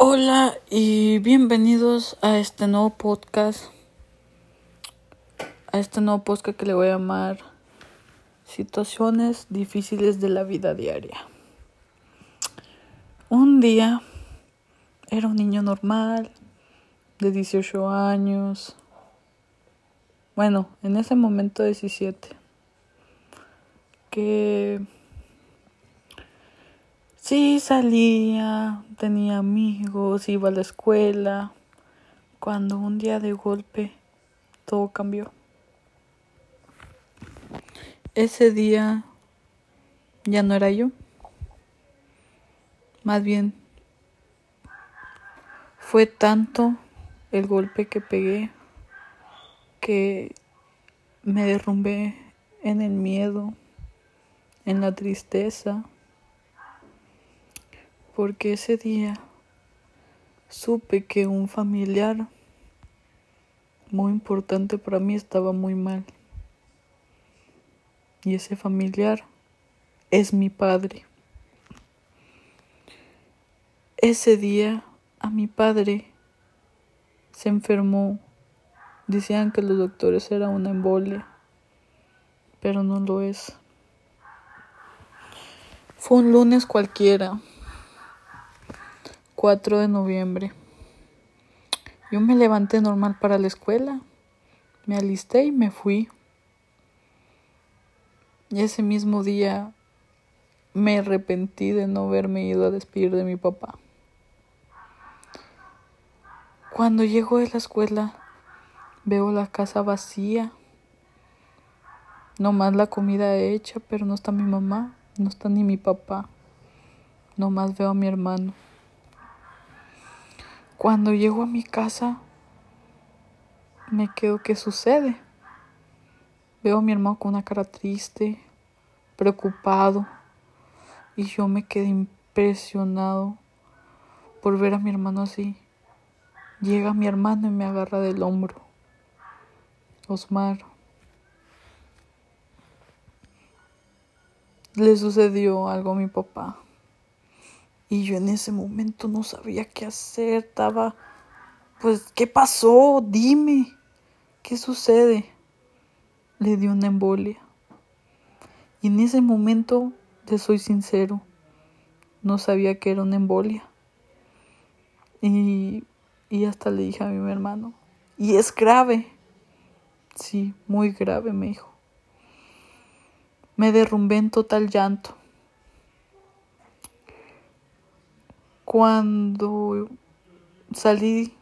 Hola y bienvenidos a este nuevo podcast. A este nuevo podcast que le voy a llamar Situaciones difíciles de la vida diaria. Un día era un niño normal de 18 años. Bueno, en ese momento 17. Que Sí, salía, tenía amigos, iba a la escuela, cuando un día de golpe todo cambió. Ese día ya no era yo, más bien fue tanto el golpe que pegué que me derrumbé en el miedo, en la tristeza porque ese día supe que un familiar muy importante para mí estaba muy mal. Y ese familiar es mi padre. Ese día a mi padre se enfermó. Decían que los doctores era una embolia, pero no lo es. Fue un lunes cualquiera. 4 de noviembre. Yo me levanté normal para la escuela, me alisté y me fui. Y ese mismo día me arrepentí de no haberme ido a despedir de mi papá. Cuando llego de la escuela, veo la casa vacía. No más la comida hecha, pero no está mi mamá, no está ni mi papá. No más veo a mi hermano. Cuando llego a mi casa, me quedo, ¿qué sucede? Veo a mi hermano con una cara triste, preocupado, y yo me quedé impresionado por ver a mi hermano así. Llega mi hermano y me agarra del hombro. Osmar. Le sucedió algo a mi papá. Y yo en ese momento no sabía qué hacer, estaba, pues, ¿qué pasó? Dime, ¿qué sucede? Le dio una embolia. Y en ese momento, te soy sincero, no sabía que era una embolia. Y, y hasta le dije a mi hermano, y es grave. Sí, muy grave, me dijo. Me derrumbé en total llanto. Cuando salí,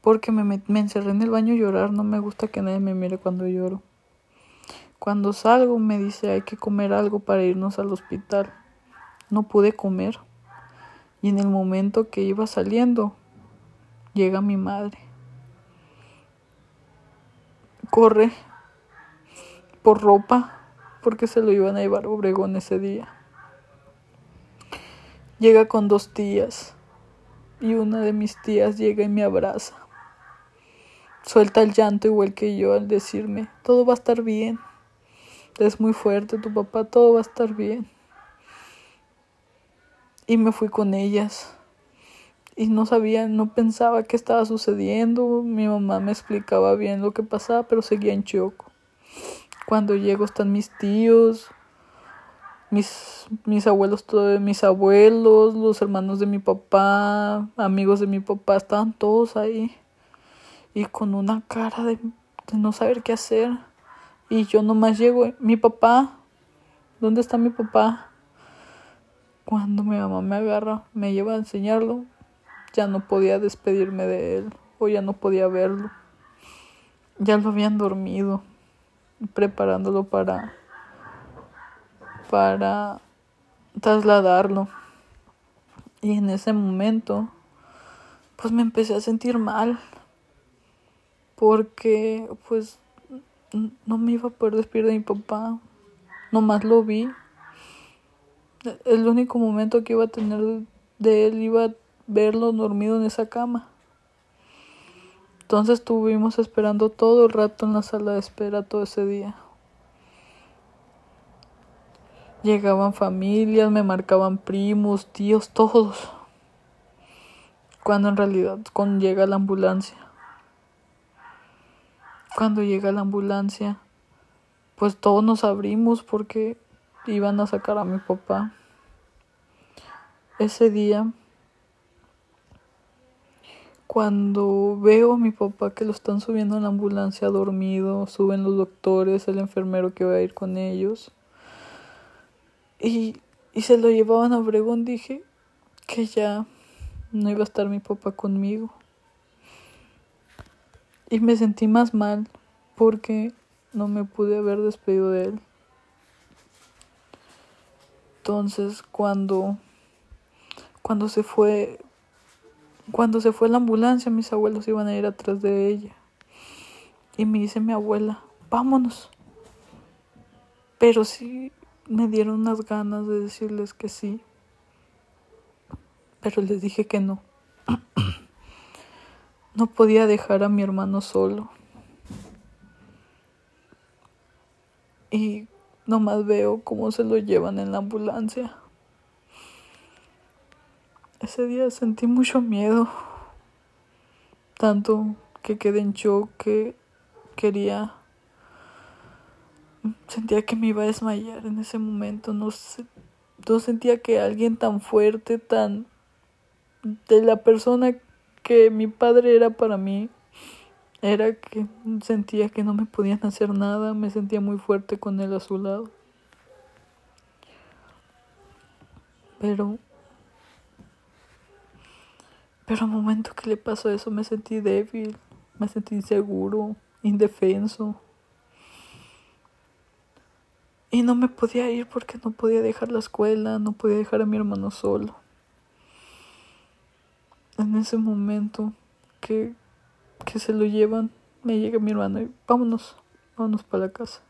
porque me, me, encerré en el baño a llorar, no me gusta que nadie me mire cuando lloro. Cuando salgo me dice hay que comer algo para irnos al hospital. No pude comer. Y en el momento que iba saliendo, llega mi madre. Corre por ropa porque se lo iban a llevar a Obregón ese día. Llega con dos tías y una de mis tías llega y me abraza. Suelta el llanto igual que yo al decirme, todo va a estar bien. Es muy fuerte tu papá, todo va a estar bien. Y me fui con ellas. Y no sabía, no pensaba qué estaba sucediendo. Mi mamá me explicaba bien lo que pasaba, pero seguía en choco. Cuando llego están mis tíos, mis, mis abuelos, todos, mis abuelos, los hermanos de mi papá, amigos de mi papá, estaban todos ahí. Y con una cara de, de no saber qué hacer. Y yo nomás llego, mi papá, ¿dónde está mi papá? Cuando mi mamá me agarra, me lleva a enseñarlo, ya no podía despedirme de él, o ya no podía verlo. Ya lo habían dormido, preparándolo para para trasladarlo. Y en ese momento, pues me empecé a sentir mal. Porque, pues, no me iba a poder despedir de mi papá. Nomás lo vi. El único momento que iba a tener de él iba a verlo dormido en esa cama. Entonces estuvimos esperando todo el rato en la sala de espera todo ese día. Llegaban familias, me marcaban primos, tíos, todos. Cuando en realidad cuando llega la ambulancia. Cuando llega la ambulancia, pues todos nos abrimos porque iban a sacar a mi papá. Ese día, cuando veo a mi papá que lo están subiendo en la ambulancia dormido, suben los doctores, el enfermero que va a ir con ellos, y, y se lo llevaban a Obregón, dije que ya no iba a estar mi papá conmigo. Y me sentí más mal porque no me pude haber despedido de él. Entonces, cuando cuando se fue cuando se fue la ambulancia, mis abuelos iban a ir atrás de ella. Y me dice mi abuela, "Vámonos." Pero sí me dieron unas ganas de decirles que sí. Pero les dije que no. No podía dejar a mi hermano solo. Y nomás veo cómo se lo llevan en la ambulancia. Ese día sentí mucho miedo. Tanto que quedé en shock que quería. Sentía que me iba a desmayar en ese momento. No, sé, no sentía que alguien tan fuerte, tan. de la persona que mi padre era para mí, era que sentía que no me podían hacer nada, me sentía muy fuerte con él a su lado. Pero pero al momento que le pasó eso me sentí débil, me sentí inseguro, indefenso. Y no me podía ir porque no podía dejar la escuela, no podía dejar a mi hermano solo. En ese momento que que se lo llevan, me llega mi hermano y vámonos, vámonos para la casa.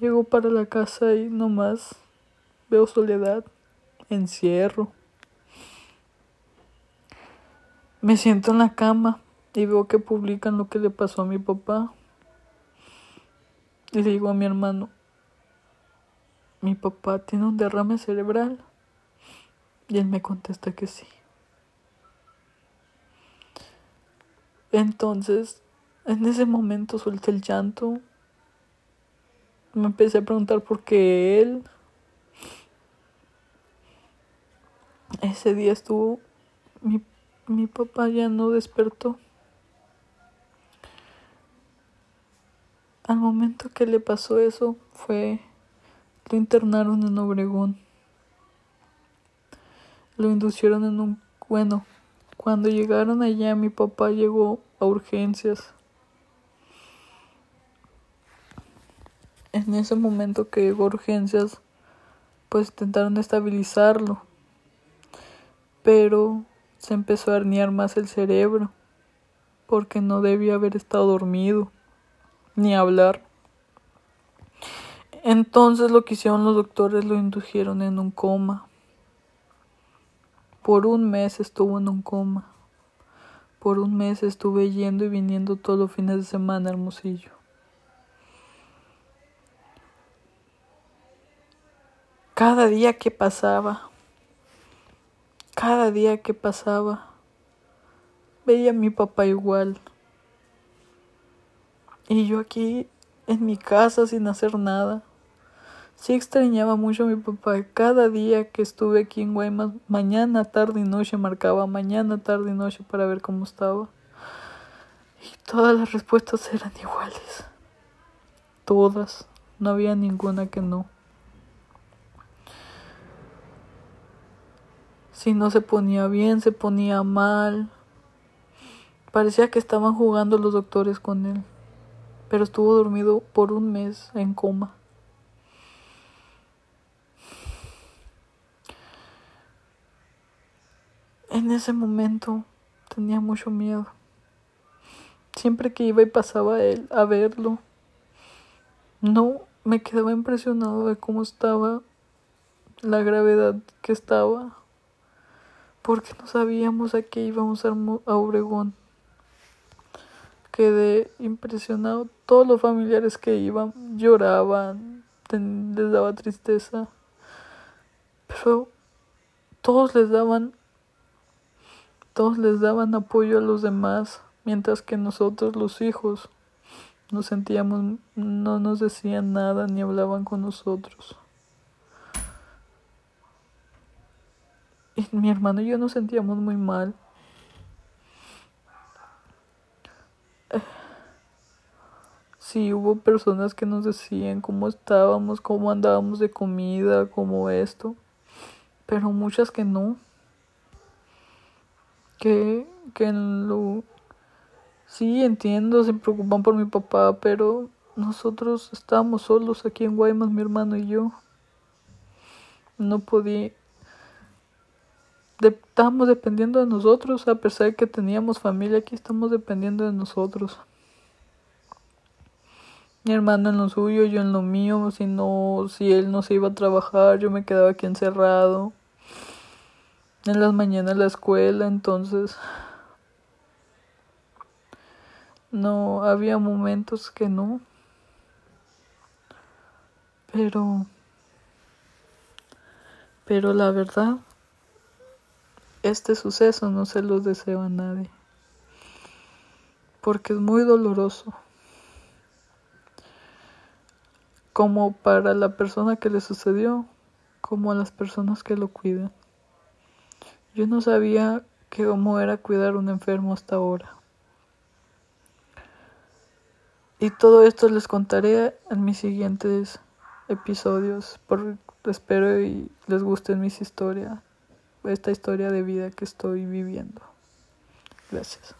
Llego para la casa y nomás veo soledad, encierro. Me siento en la cama y veo que publican lo que le pasó a mi papá. Y le digo a mi hermano, mi papá tiene un derrame cerebral. Y él me contesta que sí. Entonces, en ese momento solté el llanto. Me empecé a preguntar por qué él. Ese día estuvo. Mi, mi papá ya no despertó. Al momento que le pasó eso, fue. Lo internaron en Obregón. Lo inducieron en un. Bueno, cuando llegaron allá, mi papá llegó a urgencias. En ese momento que llegó a urgencias, pues intentaron estabilizarlo. Pero se empezó a herniar más el cerebro, porque no debía haber estado dormido, ni hablar. Entonces lo que hicieron los doctores lo indujeron en un coma. Por un mes estuvo en un coma. Por un mes estuve yendo y viniendo todos los fines de semana Hermosillo. Cada día que pasaba, cada día que pasaba, veía a mi papá igual. Y yo aquí en mi casa sin hacer nada. Sí extrañaba mucho a mi papá. Cada día que estuve aquí en Guaymas, mañana, tarde y noche, marcaba mañana, tarde y noche para ver cómo estaba. Y todas las respuestas eran iguales. Todas. No había ninguna que no. Si no se ponía bien, se ponía mal. Parecía que estaban jugando los doctores con él. Pero estuvo dormido por un mes en coma. En ese momento tenía mucho miedo. Siempre que iba y pasaba él a verlo, no me quedaba impresionado de cómo estaba, la gravedad que estaba, porque no sabíamos a qué íbamos a Obregón. Quedé impresionado. Todos los familiares que iban lloraban, les daba tristeza, pero todos les daban todos les daban apoyo a los demás, mientras que nosotros los hijos nos sentíamos, no nos decían nada ni hablaban con nosotros. Y mi hermano y yo nos sentíamos muy mal. Sí, hubo personas que nos decían cómo estábamos, cómo andábamos de comida, cómo esto, pero muchas que no. Que, que lo... Sí, entiendo, se preocupan por mi papá, pero nosotros estábamos solos aquí en Guaymas, mi hermano y yo. No podía... estamos dependiendo de nosotros, a pesar de que teníamos familia, aquí estamos dependiendo de nosotros. Mi hermano en lo suyo, yo en lo mío, si no, si él no se iba a trabajar, yo me quedaba aquí encerrado. En las mañanas la escuela, entonces no había momentos que no. Pero pero la verdad este suceso no se lo deseo a nadie. Porque es muy doloroso como para la persona que le sucedió, como a las personas que lo cuidan. Yo no sabía cómo era cuidar a un enfermo hasta ahora. Y todo esto les contaré en mis siguientes episodios. Por, espero y les guste mis historias, esta historia de vida que estoy viviendo. Gracias.